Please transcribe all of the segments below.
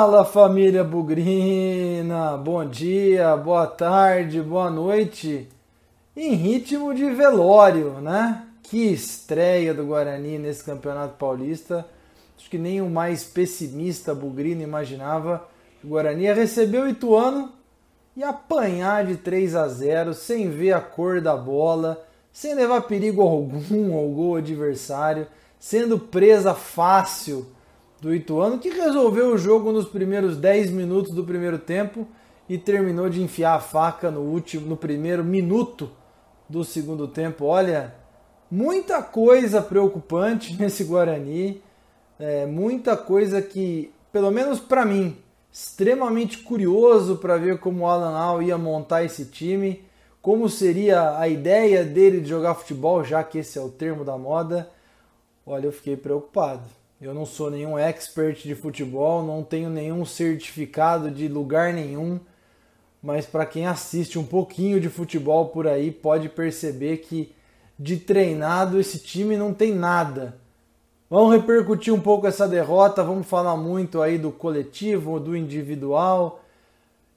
Fala família Bugrina, bom dia, boa tarde, boa noite. Em ritmo de velório, né? Que estreia do Guarani nesse Campeonato Paulista. Acho que nem o mais pessimista bugrino imaginava o Guarani ia receber o Ituano e apanhar de 3 a 0 sem ver a cor da bola, sem levar perigo algum ao gol adversário, sendo presa fácil do Ituano, que resolveu o jogo nos primeiros 10 minutos do primeiro tempo e terminou de enfiar a faca no último, no primeiro minuto do segundo tempo. Olha, muita coisa preocupante nesse Guarani, é, muita coisa que, pelo menos para mim, extremamente curioso para ver como o Alan Al ia montar esse time, como seria a ideia dele de jogar futebol, já que esse é o termo da moda. Olha, eu fiquei preocupado. Eu não sou nenhum expert de futebol, não tenho nenhum certificado de lugar nenhum, mas para quem assiste um pouquinho de futebol por aí pode perceber que de treinado esse time não tem nada. Vamos repercutir um pouco essa derrota, vamos falar muito aí do coletivo, do individual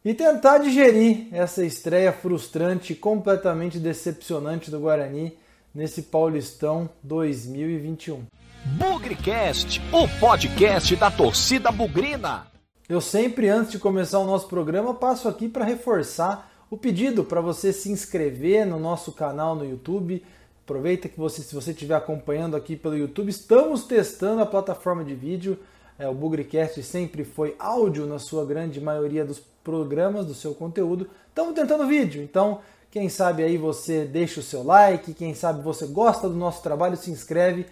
e tentar digerir essa estreia frustrante, completamente decepcionante do Guarani nesse Paulistão 2021. Bugrecast, o podcast da torcida bugrina. Eu sempre, antes de começar o nosso programa, passo aqui para reforçar o pedido para você se inscrever no nosso canal no YouTube. Aproveita que você, se você estiver acompanhando aqui pelo YouTube, estamos testando a plataforma de vídeo. É, o Bugrecast sempre foi áudio na sua grande maioria dos programas, do seu conteúdo. Estamos tentando vídeo, então quem sabe aí você deixa o seu like, quem sabe você gosta do nosso trabalho, se inscreve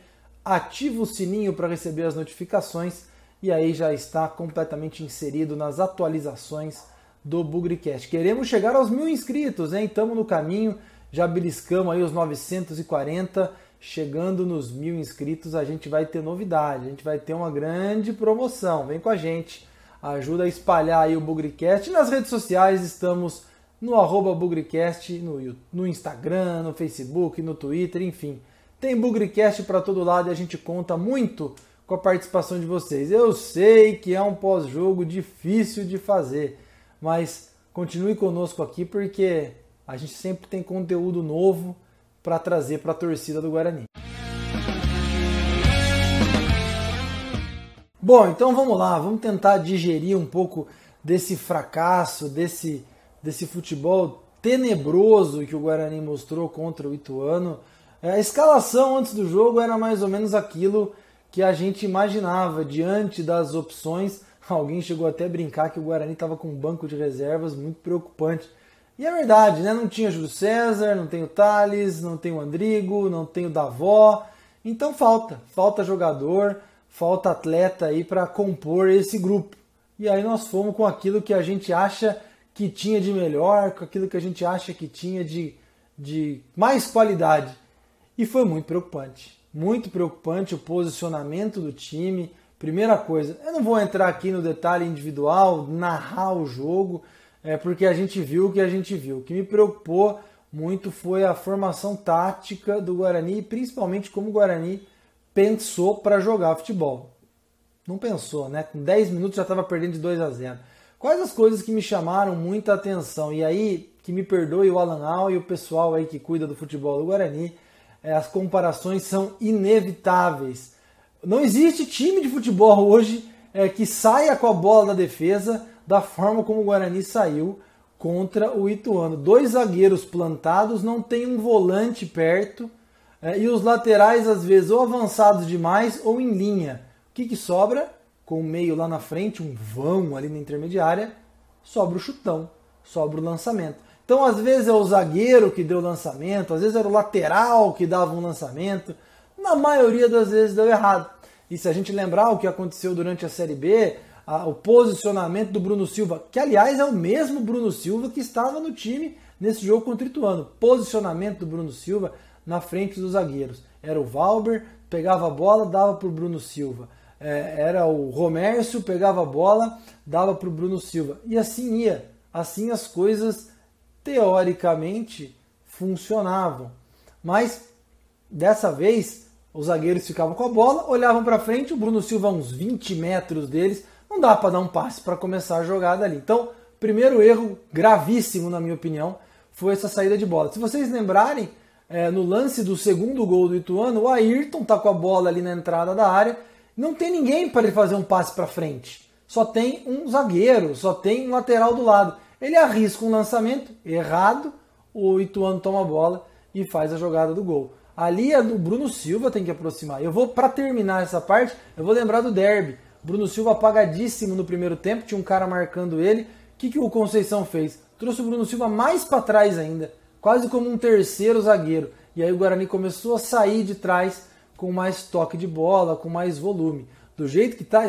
ativa o sininho para receber as notificações e aí já está completamente inserido nas atualizações do Bugrecast. Queremos chegar aos mil inscritos, hein? Estamos no caminho, já beliscamos aí os 940, chegando nos mil inscritos a gente vai ter novidade, a gente vai ter uma grande promoção. Vem com a gente, ajuda a espalhar aí o Bugrecast. Nas redes sociais estamos no arroba Bugrecast, no, no Instagram, no Facebook, no Twitter, enfim tem Bugrecast para todo lado e a gente conta muito com a participação de vocês. Eu sei que é um pós-jogo difícil de fazer, mas continue conosco aqui porque a gente sempre tem conteúdo novo para trazer para a torcida do Guarani. Bom, então vamos lá, vamos tentar digerir um pouco desse fracasso, desse, desse futebol tenebroso que o Guarani mostrou contra o Ituano. É, a escalação antes do jogo era mais ou menos aquilo que a gente imaginava diante das opções. Alguém chegou até a brincar que o Guarani estava com um banco de reservas muito preocupante. E é verdade, né? Não tinha Júlio César, não tem o Thales, não tem o Andrigo, não tem o Davó. Então falta, falta jogador, falta atleta aí para compor esse grupo. E aí nós fomos com aquilo que a gente acha que tinha de melhor, com aquilo que a gente acha que tinha de, de mais qualidade. E foi muito preocupante. Muito preocupante o posicionamento do time. Primeira coisa, eu não vou entrar aqui no detalhe individual, narrar o jogo, é, porque a gente viu o que a gente viu. O que me preocupou muito foi a formação tática do Guarani e principalmente como o Guarani pensou para jogar futebol. Não pensou, né? Com 10 minutos já estava perdendo de 2 a 0. Quais as coisas que me chamaram muita atenção? E aí, que me perdoe o Alan Al e o pessoal aí que cuida do futebol do Guarani, as comparações são inevitáveis. Não existe time de futebol hoje é, que saia com a bola da defesa da forma como o Guarani saiu contra o Ituano. Dois zagueiros plantados, não tem um volante perto é, e os laterais às vezes ou avançados demais ou em linha. O que, que sobra? Com o meio lá na frente, um vão ali na intermediária, sobra o chutão, sobra o lançamento. Então, às vezes é o zagueiro que deu lançamento, às vezes era o lateral que dava um lançamento. Na maioria das vezes deu errado. E se a gente lembrar o que aconteceu durante a Série B, a, o posicionamento do Bruno Silva, que aliás é o mesmo Bruno Silva que estava no time nesse jogo contra o Ituano. Posicionamento do Bruno Silva na frente dos zagueiros. Era o Valber, pegava a bola, dava para o Bruno Silva. É, era o Romércio, pegava a bola, dava para o Bruno Silva. E assim ia. Assim as coisas teoricamente funcionavam. Mas dessa vez os zagueiros ficavam com a bola, olhavam para frente, o Bruno Silva a uns 20 metros deles, não dá para dar um passe para começar a jogada ali. Então, primeiro erro gravíssimo, na minha opinião, foi essa saída de bola. Se vocês lembrarem, é, no lance do segundo gol do Ituano, o Ayrton tá com a bola ali na entrada da área, não tem ninguém para ele fazer um passe para frente. Só tem um zagueiro, só tem um lateral do lado. Ele arrisca um lançamento errado, o Ituano toma a bola e faz a jogada do gol. Ali é do Bruno Silva tem que aproximar. Eu vou para terminar essa parte, eu vou lembrar do derby. Bruno Silva apagadíssimo no primeiro tempo, tinha um cara marcando ele. O que, que o Conceição fez? Trouxe o Bruno Silva mais para trás ainda, quase como um terceiro zagueiro. E aí o Guarani começou a sair de trás com mais toque de bola, com mais volume. Do jeito que tá,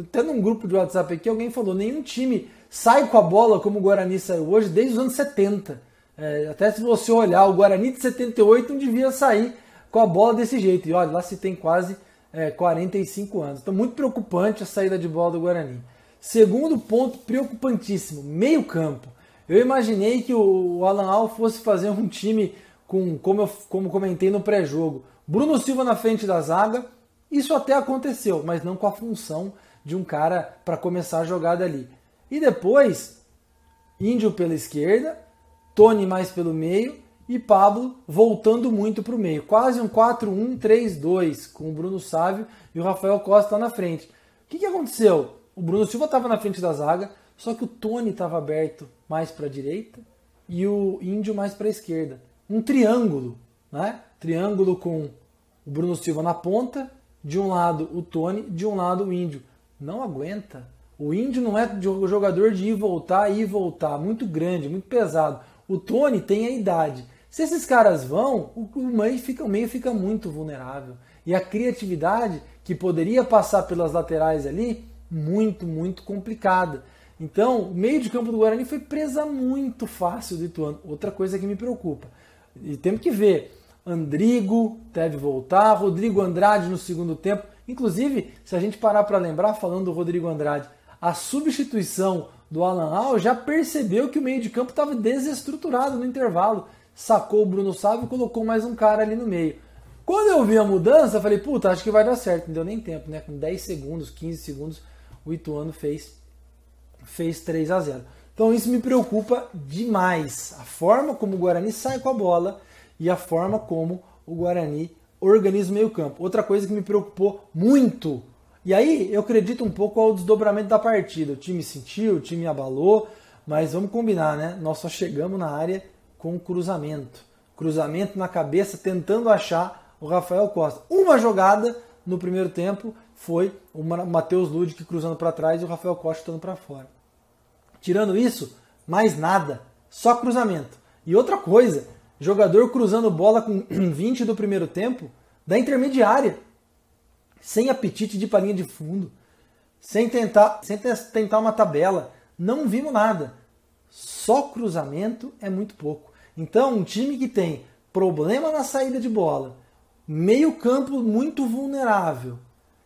até num grupo de WhatsApp aqui, alguém falou: nenhum time sai com a bola como o Guarani saiu hoje desde os anos 70. É, até se você olhar, o Guarani de 78 não devia sair com a bola desse jeito. E olha, lá se tem quase é, 45 anos. Então, muito preocupante a saída de bola do Guarani. Segundo ponto preocupantíssimo, meio campo. Eu imaginei que o Alan Al fosse fazer um time com, como eu como comentei no pré-jogo, Bruno Silva na frente da zaga. Isso até aconteceu, mas não com a função de um cara para começar a jogada ali. E depois, Índio pela esquerda, Tony mais pelo meio e Pablo voltando muito para o meio. Quase um 4-1-3-2 com o Bruno Sávio e o Rafael Costa na frente. O que, que aconteceu? O Bruno Silva estava na frente da zaga, só que o Tony estava aberto mais para a direita e o Índio mais para a esquerda. Um triângulo, né? Triângulo com o Bruno Silva na ponta, de um lado o Tony, de um lado o Índio. Não aguenta. O Índio não é jogador de ir voltar, ir voltar, muito grande, muito pesado. O Tony tem a idade. Se esses caras vão, o meio fica, o meio fica muito vulnerável. E a criatividade que poderia passar pelas laterais ali, muito, muito complicada. Então, o meio de campo do Guarani foi presa muito fácil do Ituano. Outra coisa que me preocupa. E temos que ver. Andrigo deve voltar, Rodrigo Andrade no segundo tempo. Inclusive, se a gente parar para lembrar, falando do Rodrigo Andrade, a substituição do Alan Al já percebeu que o meio de campo estava desestruturado no intervalo sacou o Bruno Sávio e colocou mais um cara ali no meio. Quando eu vi a mudança, falei, puta, acho que vai dar certo. Não deu nem tempo, né? Com 10 segundos, 15 segundos, o Ituano fez, fez 3 a 0 Então isso me preocupa demais. A forma como o Guarani sai com a bola e a forma como o Guarani organiza o meio campo. Outra coisa que me preocupou muito. E aí eu acredito um pouco ao desdobramento da partida. O time sentiu, o time abalou, mas vamos combinar, né? Nós só chegamos na área com cruzamento. Cruzamento na cabeça, tentando achar o Rafael Costa. Uma jogada no primeiro tempo foi o Matheus Ludic cruzando para trás e o Rafael Costa estando para fora. Tirando isso, mais nada. Só cruzamento. E outra coisa, jogador cruzando bola com 20 do primeiro tempo da intermediária. Sem apetite de palinha de fundo. Sem tentar, sem tentar uma tabela. Não vimos nada. Só cruzamento é muito pouco. Então, um time que tem problema na saída de bola, meio campo muito vulnerável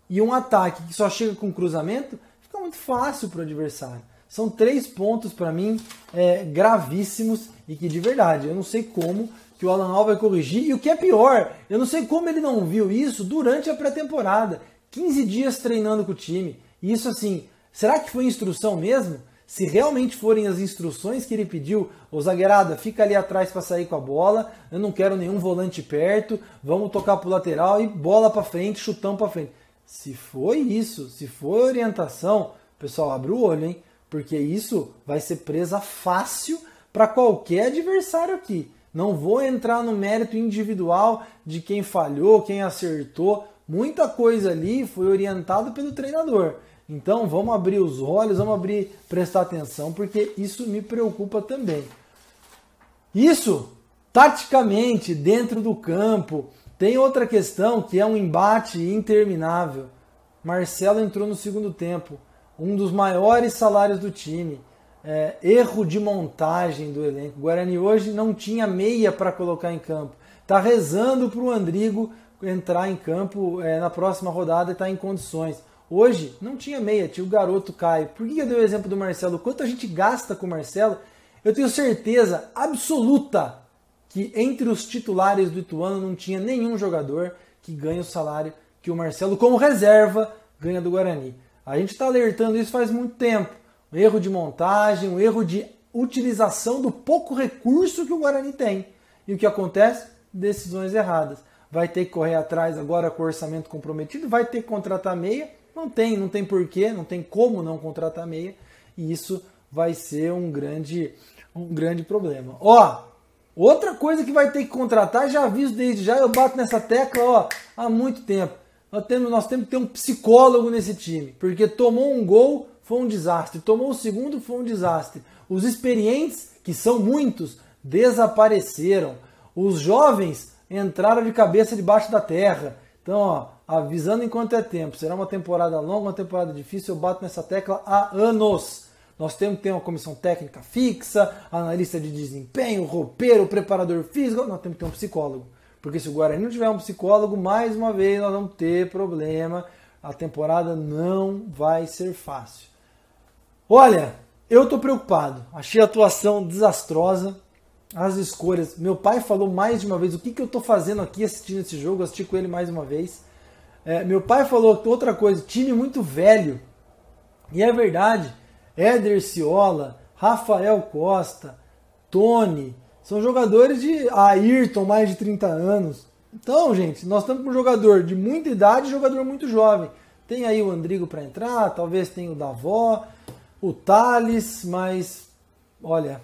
e um ataque que só chega com cruzamento, fica muito fácil para o adversário. São três pontos para mim é, gravíssimos e que de verdade eu não sei como que o Alan Al vai corrigir. E o que é pior, eu não sei como ele não viu isso durante a pré-temporada. 15 dias treinando com o time. E isso assim, será que foi instrução mesmo? se realmente forem as instruções que ele pediu, o zagueirada fica ali atrás para sair com a bola, eu não quero nenhum volante perto, vamos tocar para o lateral e bola para frente, chutão para frente. Se foi isso, se foi orientação, pessoal, abre o olho, hein? Porque isso vai ser presa fácil para qualquer adversário aqui. Não vou entrar no mérito individual de quem falhou, quem acertou. Muita coisa ali foi orientado pelo treinador. Então vamos abrir os olhos, vamos abrir, prestar atenção, porque isso me preocupa também. Isso, taticamente, dentro do campo, tem outra questão que é um embate interminável. Marcelo entrou no segundo tempo, um dos maiores salários do time. É, erro de montagem do elenco. O Guarani hoje não tinha meia para colocar em campo. Está rezando para o Andrigo entrar em campo é, na próxima rodada e estar tá em condições. Hoje não tinha meia, tinha o garoto Caio. Por que eu dei o exemplo do Marcelo? Quanto a gente gasta com o Marcelo, eu tenho certeza absoluta que entre os titulares do Ituano não tinha nenhum jogador que ganha o salário que o Marcelo, como reserva, ganha do Guarani. A gente está alertando isso faz muito tempo. Um erro de montagem, um erro de utilização do pouco recurso que o Guarani tem. E o que acontece? Decisões erradas. Vai ter que correr atrás agora com o orçamento comprometido, vai ter que contratar meia. Não tem, não tem porquê, não tem como não contratar meia. E isso vai ser um grande, um grande problema. Ó, outra coisa que vai ter que contratar, já aviso desde já, eu bato nessa tecla ó, há muito tempo. Nós temos, nós temos que ter um psicólogo nesse time, porque tomou um gol, foi um desastre. Tomou o segundo, foi um desastre. Os experientes, que são muitos, desapareceram. Os jovens entraram de cabeça debaixo da terra. Então, ó, avisando enquanto é tempo. Será uma temporada longa, uma temporada difícil. Eu bato nessa tecla há anos. Nós temos que ter uma comissão técnica fixa, analista de desempenho, roupeiro, preparador físico. Nós temos que ter um psicólogo. Porque se o Guarani não tiver um psicólogo, mais uma vez nós vamos ter problema. A temporada não vai ser fácil. Olha, eu tô preocupado. Achei a atuação desastrosa. As escolhas. Meu pai falou mais de uma vez o que, que eu tô fazendo aqui assistindo esse jogo. Assisti com ele mais uma vez. É, meu pai falou outra coisa: time muito velho. E é verdade. Éder Ciola, Rafael Costa, Tony, são jogadores de Ayrton, mais de 30 anos. Então, gente, nós estamos com um jogador de muita idade e jogador muito jovem. Tem aí o Andrigo para entrar, talvez tenha o Davó, o Thales, mas olha,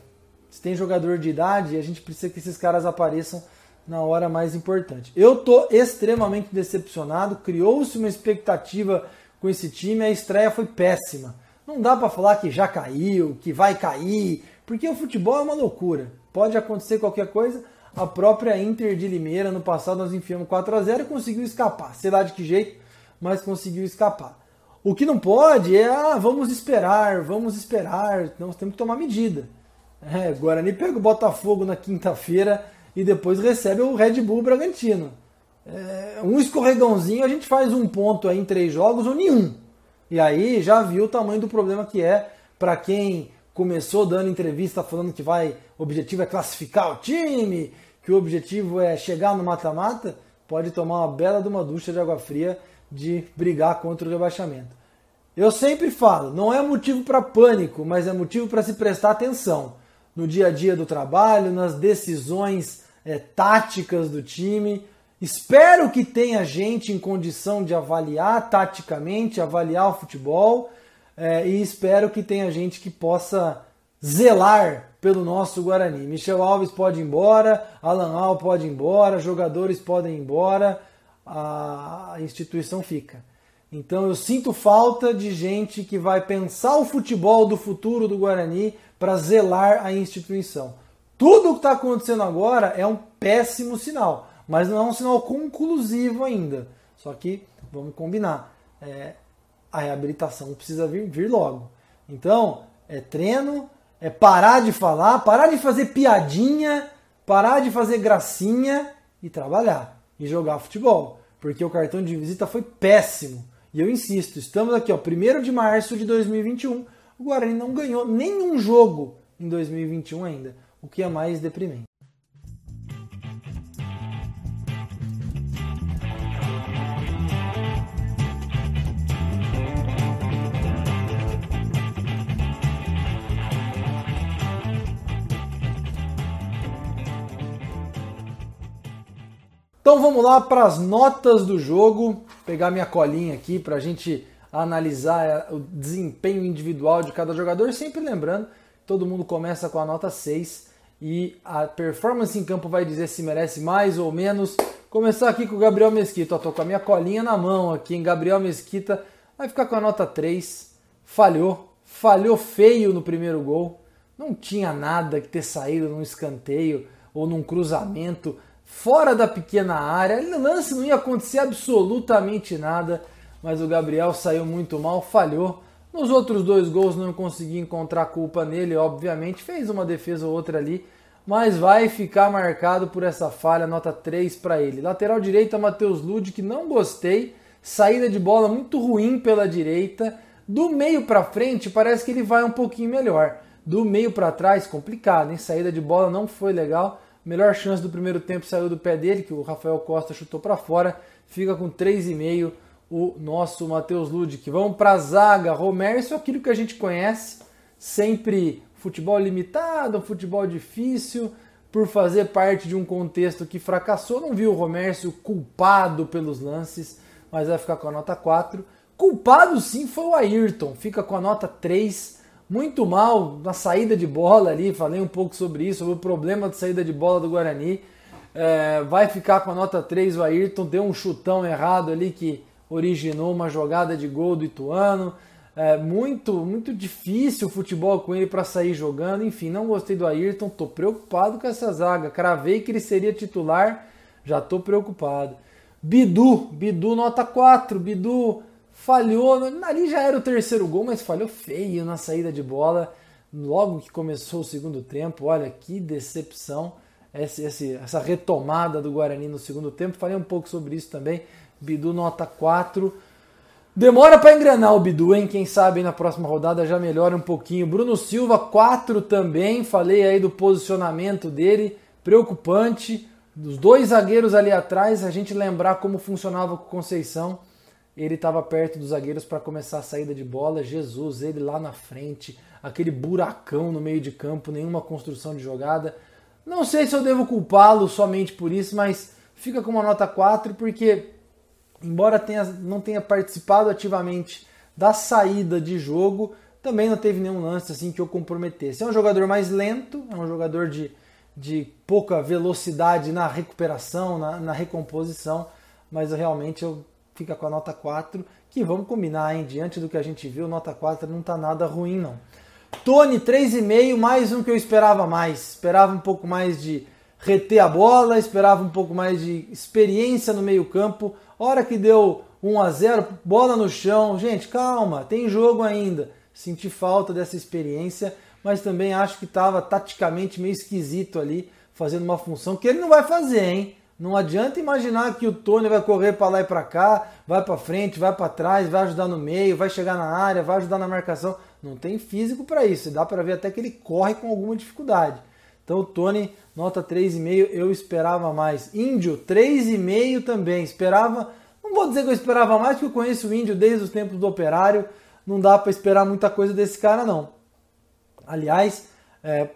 se tem jogador de idade, a gente precisa que esses caras apareçam na hora mais importante. Eu tô extremamente decepcionado, criou-se uma expectativa com esse time, a estreia foi péssima. Não dá para falar que já caiu, que vai cair, porque o futebol é uma loucura. Pode acontecer qualquer coisa. A própria Inter de Limeira, no passado, nós enfiamos 4 a 0 e conseguiu escapar. Sei lá de que jeito, mas conseguiu escapar. O que não pode é, ah, vamos esperar, vamos esperar, nós temos que tomar medida. É, Guarani pega o Botafogo na quinta-feira e depois recebe o Red Bull Bragantino. É, um escorregãozinho, a gente faz um ponto aí em três jogos ou nenhum. E aí já viu o tamanho do problema que é para quem começou dando entrevista falando que vai, o objetivo é classificar o time, que o objetivo é chegar no mata-mata, pode tomar uma bela de uma ducha de água fria de brigar contra o rebaixamento. Eu sempre falo, não é motivo para pânico, mas é motivo para se prestar atenção no dia a dia do trabalho, nas decisões é, táticas do time. Espero que tenha gente em condição de avaliar taticamente, avaliar o futebol, é, e espero que tenha gente que possa zelar pelo nosso Guarani. Michel Alves pode ir embora, Alan Al pode ir embora, jogadores podem ir embora, a instituição fica. Então eu sinto falta de gente que vai pensar o futebol do futuro do Guarani para zelar a instituição. Tudo o que está acontecendo agora é um péssimo sinal, mas não é um sinal conclusivo ainda. Só que vamos combinar, é, a reabilitação precisa vir, vir logo. Então é treino, é parar de falar, parar de fazer piadinha, parar de fazer gracinha e trabalhar e jogar futebol, porque o cartão de visita foi péssimo. E eu insisto, estamos aqui, ó, 1 de março de 2021. O Guarani não ganhou nenhum jogo em 2021 ainda, o que é mais deprimente. Então vamos lá para as notas do jogo pegar minha colinha aqui para a gente analisar é, o desempenho individual de cada jogador, sempre lembrando, todo mundo começa com a nota 6 e a performance em campo vai dizer se merece mais ou menos. Começar aqui com o Gabriel Mesquita, Estou com a minha colinha na mão aqui, em Gabriel Mesquita vai ficar com a nota 3, falhou, falhou feio no primeiro gol, não tinha nada que ter saído num escanteio ou num cruzamento fora da pequena área. No lance não ia acontecer absolutamente nada, mas o Gabriel saiu muito mal, falhou. Nos outros dois gols não consegui encontrar culpa nele, obviamente, fez uma defesa ou outra ali, mas vai ficar marcado por essa falha, nota 3 para ele. Lateral direita, Matheus Lud, que não gostei, saída de bola muito ruim pela direita. Do meio para frente, parece que ele vai um pouquinho melhor. Do meio para trás, complicado, hein? Saída de bola não foi legal. Melhor chance do primeiro tempo saiu do pé dele, que o Rafael Costa chutou para fora. Fica com 3,5 o nosso Matheus Ludic. Vamos para a zaga, Romércio, aquilo que a gente conhece, sempre futebol limitado, futebol difícil, por fazer parte de um contexto que fracassou. Não viu o Romércio culpado pelos lances, mas vai ficar com a nota 4. Culpado sim foi o Ayrton, fica com a nota 3. Muito mal na saída de bola ali, falei um pouco sobre isso, sobre o problema de saída de bola do Guarani. É, vai ficar com a nota 3 o Ayrton, deu um chutão errado ali que originou uma jogada de gol do Ituano. É muito, muito difícil o futebol com ele para sair jogando. Enfim, não gostei do Ayrton, tô preocupado com essa zaga. Cravei que ele seria titular, já tô preocupado. Bidu, Bidu nota 4. Bidu falhou, ali já era o terceiro gol, mas falhou feio na saída de bola. Logo que começou o segundo tempo, olha que decepção essa, essa retomada do Guarani no segundo tempo. Falei um pouco sobre isso também. Bidu nota 4. Demora para engrenar o Bidu, hein? Quem sabe na próxima rodada já melhora um pouquinho. Bruno Silva, 4 também. Falei aí do posicionamento dele, preocupante. Dos dois zagueiros ali atrás, a gente lembrar como funcionava com o Conceição. Ele estava perto dos zagueiros para começar a saída de bola. Jesus, ele lá na frente, aquele buracão no meio de campo, nenhuma construção de jogada. Não sei se eu devo culpá-lo somente por isso, mas fica com uma nota 4 porque embora tenha, não tenha participado ativamente da saída de jogo, também não teve nenhum lance assim que eu comprometesse. É um jogador mais lento, é um jogador de, de pouca velocidade na recuperação, na, na recomposição, mas realmente eu fica com a nota 4, que vamos combinar, hein? Diante do que a gente viu, nota 4 não está nada ruim, não. Tony, 3,5, mais um que eu esperava mais. Esperava um pouco mais de reter a bola, esperava um pouco mais de experiência no meio-campo. Hora que deu 1 a 0, bola no chão. Gente, calma, tem jogo ainda. Senti falta dessa experiência, mas também acho que estava taticamente meio esquisito ali, fazendo uma função que ele não vai fazer, hein? Não adianta imaginar que o Tony vai correr para lá e para cá, vai para frente, vai para trás, vai ajudar no meio, vai chegar na área, vai ajudar na marcação. Não tem físico para isso. Dá para ver até que ele corre com alguma dificuldade. Então o Tony, nota 3,5, eu esperava mais. Índio, 3,5 também. Esperava, não vou dizer que eu esperava mais, porque eu conheço o Índio desde os tempos do Operário. Não dá para esperar muita coisa desse cara, não. Aliás, é,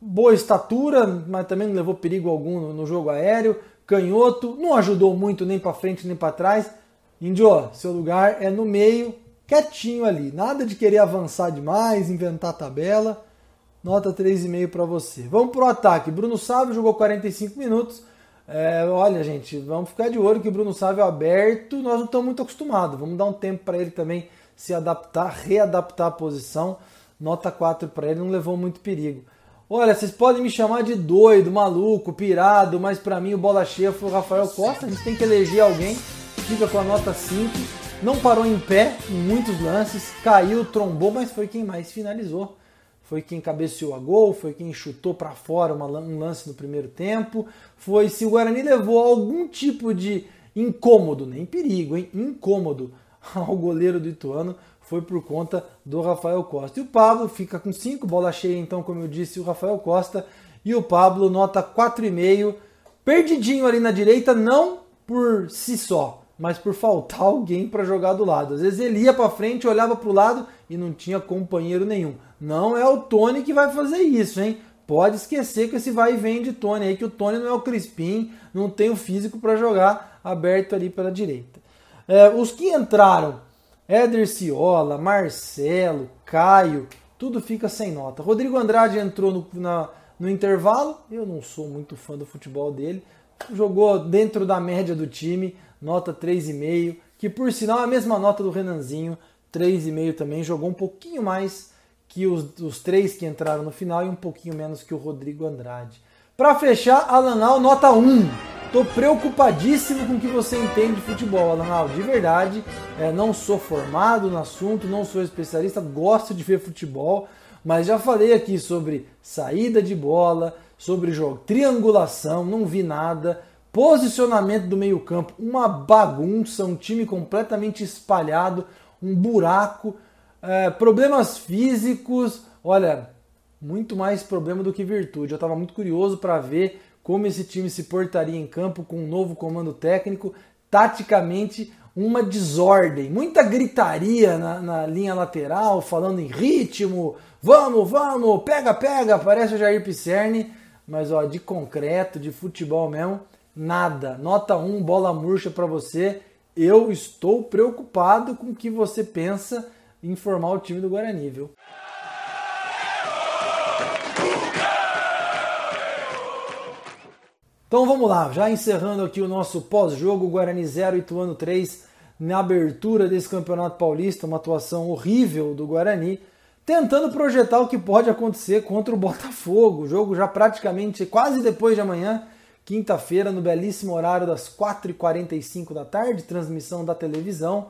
boa estatura, mas também não levou perigo algum no, no jogo aéreo. Canhoto, não ajudou muito nem para frente nem para trás. Índio, seu lugar é no meio, quietinho ali. Nada de querer avançar demais, inventar tabela. Nota 3,5 para você. Vamos pro ataque. Bruno Sávio jogou 45 minutos. É, olha, gente, vamos ficar de olho que o Bruno Sávio é aberto. Nós não estamos muito acostumados. Vamos dar um tempo para ele também se adaptar, readaptar a posição. Nota 4 para ele, não levou muito perigo. Olha, vocês podem me chamar de doido, maluco, pirado, mas para mim o bola cheia foi o Rafael Costa. A gente tem que eleger alguém. Fica com a nota 5. Não parou em pé em muitos lances, caiu, trombou, mas foi quem mais finalizou foi quem cabeceou a gol, foi quem chutou para fora uma, um lance no primeiro tempo. Foi se o Guarani levou algum tipo de incômodo, nem perigo, hein? Incômodo ao goleiro do Ituano foi por conta do Rafael Costa. E o Pablo fica com 5, bola cheia, então, como eu disse, o Rafael Costa. E o Pablo nota 4,5, perdidinho ali na direita, não por si só, mas por faltar alguém para jogar do lado. Às vezes ele ia para frente, olhava para o lado e não tinha companheiro nenhum. Não é o Tony que vai fazer isso, hein? Pode esquecer que esse vai e vem de Tony aí, que o Tony não é o Crispim, não tem o físico para jogar aberto ali pela direita. É, os que entraram, Éder Ciola, Marcelo, Caio, tudo fica sem nota. Rodrigo Andrade entrou no, na, no intervalo, eu não sou muito fã do futebol dele, jogou dentro da média do time, nota 3,5, que por sinal é a mesma nota do Renanzinho, 3,5 também, jogou um pouquinho mais que os, os três que entraram no final e um pouquinho menos que o Rodrigo Andrade. Para fechar, Alanal, nota 1. Tô preocupadíssimo com o que você entende de futebol, Alanal. De verdade, é, não sou formado no assunto, não sou especialista, gosto de ver futebol, mas já falei aqui sobre saída de bola, sobre jogo, triangulação, não vi nada. Posicionamento do meio-campo, uma bagunça, um time completamente espalhado, um buraco, é, problemas físicos. Olha, muito mais problema do que virtude. Eu estava muito curioso para ver como esse time se portaria em campo com um novo comando técnico. Taticamente, uma desordem, muita gritaria na, na, linha lateral, falando em ritmo, vamos, vamos, pega, pega, parece o Jair Pisserni, mas ó, de concreto, de futebol mesmo, nada. Nota 1, bola murcha para você. Eu estou preocupado com o que você pensa em formar o time do Guarani, viu? Então vamos lá, já encerrando aqui o nosso pós-jogo, Guarani 0, Ituano 3, na abertura desse Campeonato Paulista, uma atuação horrível do Guarani, tentando projetar o que pode acontecer contra o Botafogo. Jogo já praticamente quase depois de amanhã, quinta-feira, no belíssimo horário das 4h45 da tarde, transmissão da televisão.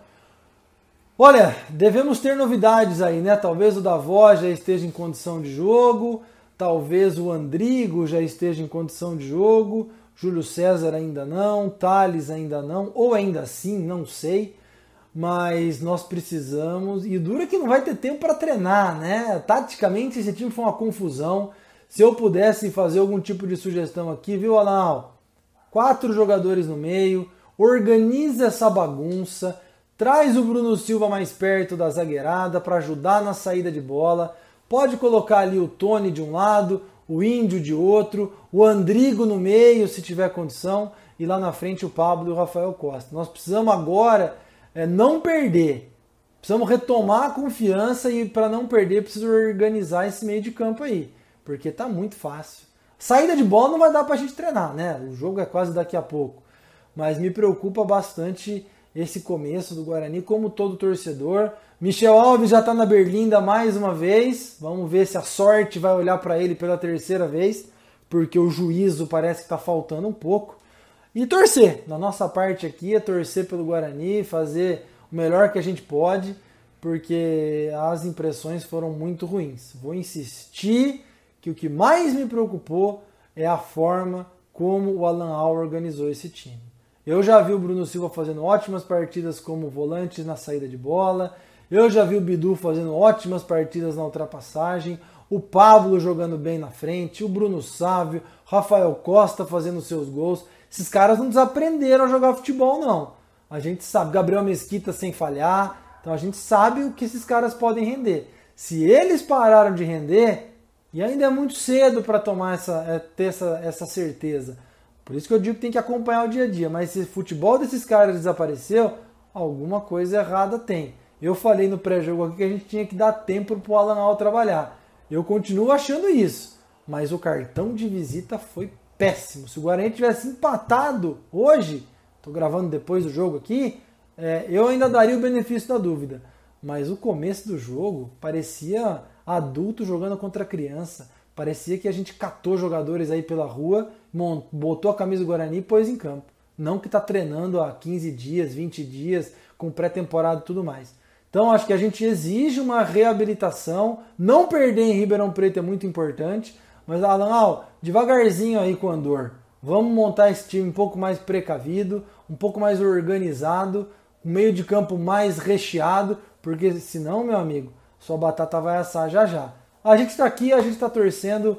Olha, devemos ter novidades aí, né? Talvez o Davó já esteja em condição de jogo, Talvez o Andrigo já esteja em condição de jogo, Júlio César ainda não, Thales ainda não, ou ainda assim, não sei. Mas nós precisamos, e dura que não vai ter tempo para treinar, né? Taticamente esse time foi uma confusão. Se eu pudesse fazer algum tipo de sugestão aqui, viu, Alan? Quatro jogadores no meio, organiza essa bagunça, traz o Bruno Silva mais perto da zagueirada para ajudar na saída de bola Pode colocar ali o Tony de um lado, o Índio de outro, o Andrigo no meio, se tiver condição, e lá na frente o Pablo e o Rafael Costa. Nós precisamos agora é, não perder. Precisamos retomar a confiança e para não perder, preciso organizar esse meio de campo aí, porque tá muito fácil. Saída de bola não vai dar para a gente treinar, né? O jogo é quase daqui a pouco. Mas me preocupa bastante esse começo do Guarani, como todo torcedor. Michel Alves já está na Berlinda mais uma vez. Vamos ver se a sorte vai olhar para ele pela terceira vez, porque o juízo parece que está faltando um pouco. E torcer. Na nossa parte aqui é torcer pelo Guarani, fazer o melhor que a gente pode, porque as impressões foram muito ruins. Vou insistir que o que mais me preocupou é a forma como o Alan Al organizou esse time. Eu já vi o Bruno Silva fazendo ótimas partidas como volante na saída de bola. Eu já vi o Bidu fazendo ótimas partidas na ultrapassagem, o Pablo jogando bem na frente, o Bruno Sávio, Rafael Costa fazendo seus gols. Esses caras não desaprenderam a jogar futebol, não. A gente sabe, Gabriel Mesquita sem falhar, então a gente sabe o que esses caras podem render. Se eles pararam de render, e ainda é muito cedo para tomar essa, é, ter essa, essa certeza. Por isso que eu digo que tem que acompanhar o dia a dia. Mas se o futebol desses caras desapareceu, alguma coisa errada tem. Eu falei no pré-jogo aqui que a gente tinha que dar tempo para o Alan Al trabalhar. Eu continuo achando isso, mas o cartão de visita foi péssimo. Se o Guarani tivesse empatado hoje, estou gravando depois do jogo aqui, é, eu ainda daria o benefício da dúvida. Mas o começo do jogo parecia adulto jogando contra criança. Parecia que a gente catou jogadores aí pela rua, botou a camisa do Guarani e pôs em campo. Não que está treinando há 15 dias, 20 dias, com pré-temporada e tudo mais. Então acho que a gente exige uma reabilitação. Não perder em Ribeirão Preto é muito importante. Mas Alan, Al, devagarzinho aí com o Andor. Vamos montar esse time um pouco mais precavido, um pouco mais organizado, um meio de campo mais recheado, porque senão, meu amigo, sua batata vai assar já já. A gente está aqui, a gente está torcendo,